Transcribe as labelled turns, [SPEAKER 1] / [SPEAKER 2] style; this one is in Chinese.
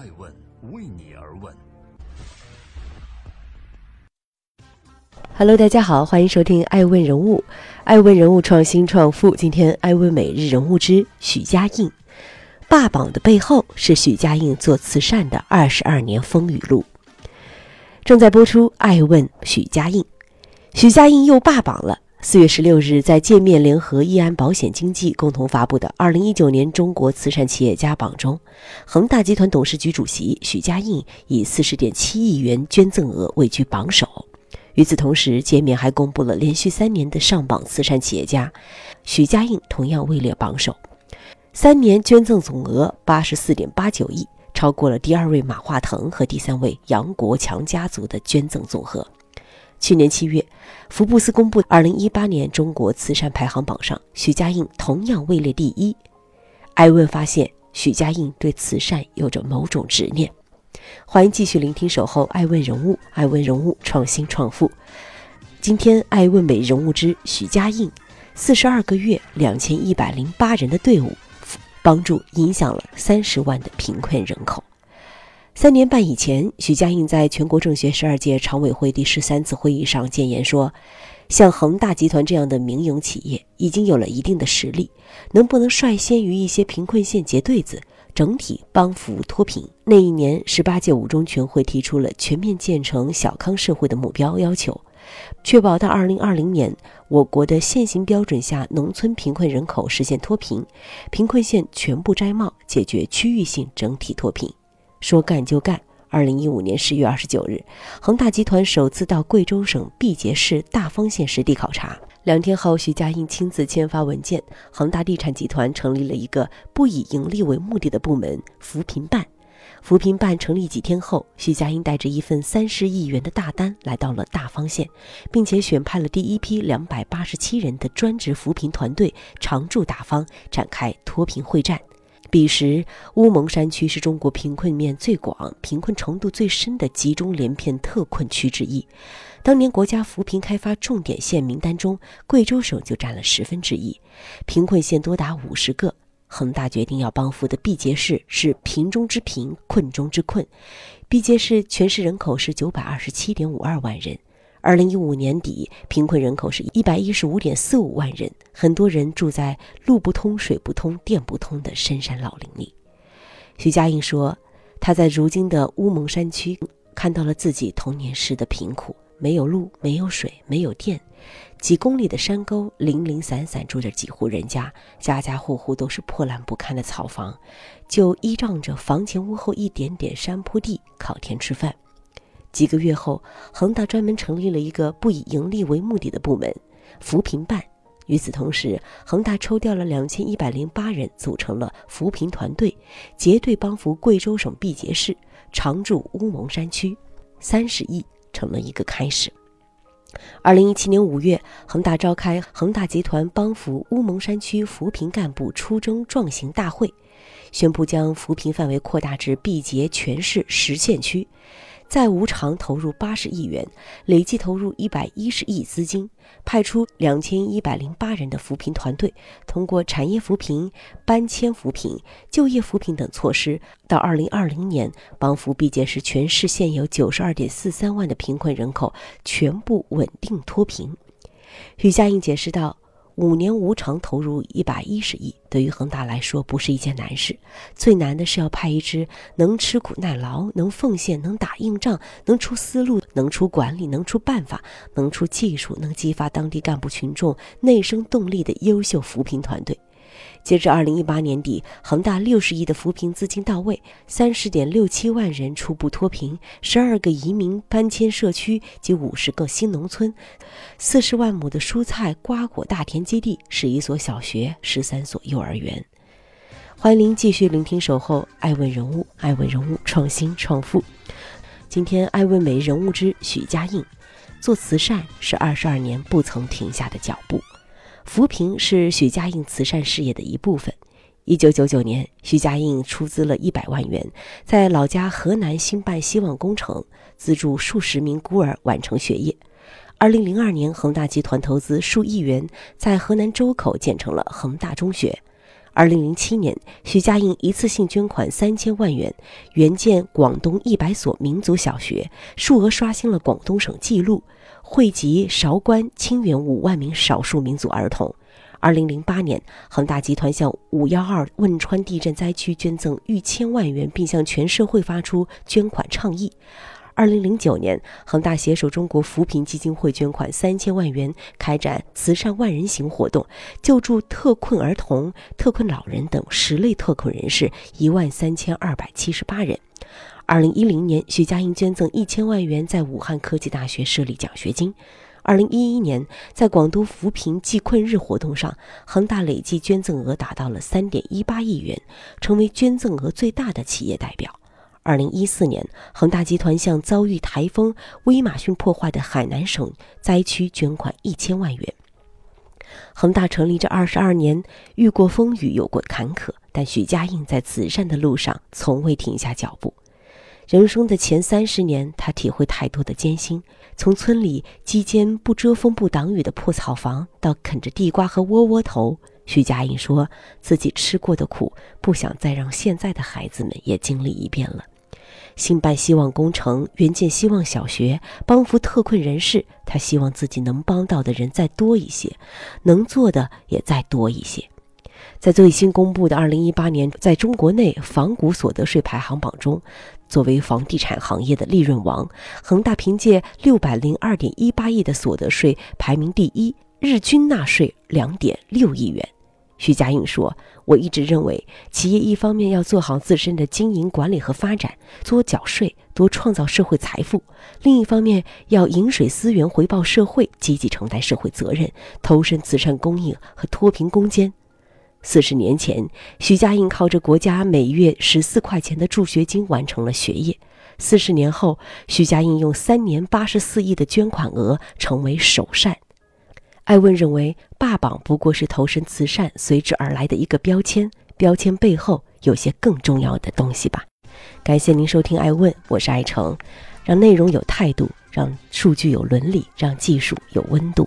[SPEAKER 1] 爱问为你而问。
[SPEAKER 2] Hello，大家好，欢迎收听《爱问人物》，爱问人物创新创富。今天，爱问每日人物之许家印，霸榜的背后是许家印做慈善的二十二年风雨路。正在播出《爱问许家印》，许家印又霸榜了。四月十六日，在界面联合易安保险经纪共同发布的二零一九年中国慈善企业家榜中，恒大集团董事局主席许家印以四十点七亿元捐赠额位居榜首。与此同时，界面还公布了连续三年的上榜慈善企业家，许家印同样位列榜首，三年捐赠总额八十四点八九亿，超过了第二位马化腾和第三位杨国强家族的捐赠总和。去年七月，福布斯公布二零一八年中国慈善排行榜上，许家印同样位列第一。艾问发现，许家印对慈善有着某种执念。欢迎继续聆听《守候爱问人物》，爱问人物创新创富。今天，爱问美人物之许家印，四十二个月，两千一百零八人的队伍，帮助影响了三十万的贫困人口。三年半以前，许家印在全国政协十二届常委会第十三次会议上建言说：“像恒大集团这样的民营企业已经有了一定的实力，能不能率先于一些贫困县结对子，整体帮扶脱贫？”那一年，十八届五中全会提出了全面建成小康社会的目标要求，确保到二零二零年，我国的现行标准下农村贫困人口实现脱贫，贫困县全部摘帽，解决区域性整体脱贫。说干就干。二零一五年十月二十九日，恒大集团首次到贵州省毕节市大方县实地考察。两天后，许家印亲自签发文件，恒大地产集团成立了一个不以盈利为目的的部门——扶贫办。扶贫办成立几天后，许家印带着一份三十亿元的大单来到了大方县，并且选派了第一批两百八十七人的专职扶贫团队常驻大方，展开脱贫会战。彼时，乌蒙山区是中国贫困面最广、贫困程度最深的集中连片特困区之一。当年国家扶贫开发重点县名单中，贵州省就占了十分之一，贫困县多达五十个。恒大决定要帮扶的毕节市是贫中之贫、困中之困。毕节市全市人口是九百二十七点五二万人。二零一五年底，贫困人口是一百一十五点四五万人，很多人住在路不通、水不通、电不通的深山老林里。徐家印说，他在如今的乌蒙山区看到了自己童年时的贫苦：没有路，没有水，没有电，几公里的山沟，零零散散住着几户人家，家家户户都是破烂不堪的草房，就依仗着房前屋后一点点山坡地靠天吃饭。几个月后，恒大专门成立了一个不以盈利为目的的部门——扶贫办。与此同时，恒大抽调了两千一百零八人，组成了扶贫团队，结队帮扶贵州省毕节市，常驻乌蒙山区。三十亿成了一个开始。二零一七年五月，恒大召开恒大集团帮扶乌蒙山区扶贫干部出征壮行大会，宣布将扶贫范围扩大至毕节全市十县区。在无偿投入八十亿元，累计投入一百一十亿资金，派出两千一百零八人的扶贫团队，通过产业扶贫、搬迁扶贫、就业扶贫等措施，到二零二零年，帮扶毕节市全市现有九十二点四三万的贫困人口全部稳定脱贫。许家印解释道。五年无偿投入一百一十亿，对于恒大来说不是一件难事。最难的是要派一支能吃苦耐劳、能奉献、能打硬仗、能出思路、能出管理、能出办法、能出技术、能激发当地干部群众内生动力的优秀扶贫团队。截至二零一八年底，恒大六十亿的扶贫资金到位，三十点六七万人初步脱贫，十二个移民搬迁社区及五十个新农村，四十万亩的蔬菜瓜果大田基地，十一所小学，十三所幼儿园。欢迎您继续聆听《守候爱问人物》，爱问人物创新创富。今天，爱问美人物之许家印，做慈善是二十二年不曾停下的脚步。扶贫是许家印慈善事业的一部分。一九九九年，许家印出资了一百万元，在老家河南兴办希望工程，资助数十名孤儿完成学业。二零零二年，恒大集团投资数亿元，在河南周口建成了恒大中学。二零零七年，许家印一次性捐款三千万元，援建广东一百所民族小学，数额刷新了广东省纪录，惠及韶关、清远五万名少数民族儿童。二零零八年，恒大集团向五幺二汶川地震灾区捐赠逾千万元，并向全社会发出捐款倡议。二零零九年，恒大携手中国扶贫基金会捐款三千万元，开展慈善万人行活动，救助特困儿童、特困老人等十类特困人士一万三千二百七十八人。二零一零年，许家印捐赠一千万元，在武汉科技大学设立奖学金。二零一一年，在广东扶贫济困日活动上，恒大累计捐赠额达到了三点一八亿元，成为捐赠额最大的企业代表。二零一四年，恒大集团向遭遇台风威马逊破坏的海南省灾区捐款一千万元。恒大成立这二十二年，遇过风雨，有过坎坷，但许家印在慈善的路上从未停下脚步。人生的前三十年，他体会太多的艰辛，从村里几间不遮风不挡雨的破草房，到啃着地瓜和窝窝头。徐家印说自己吃过的苦，不想再让现在的孩子们也经历一遍了。兴办希望工程，援建希望小学，帮扶特困人士。他希望自己能帮到的人再多一些，能做的也再多一些。在最新公布的2018年在中国内房股所得税排行榜中，作为房地产行业的利润王，恒大凭借602.18亿的所得税排名第一，日均纳税2.6亿元。徐家印说：“我一直认为，企业一方面要做好自身的经营管理和发展，多缴税，多创造社会财富；另一方面要饮水思源，回报社会，积极承担社会责任，投身慈善公益和脱贫攻坚。”四十年前，徐家印靠着国家每月十四块钱的助学金完成了学业；四十年后，徐家印用三年八十四亿的捐款额成为首善。艾问认为，霸榜不过是投身慈善随之而来的一个标签，标签背后有些更重要的东西吧。感谢您收听艾问，我是艾诚，让内容有态度，让数据有伦理，让技术有温度。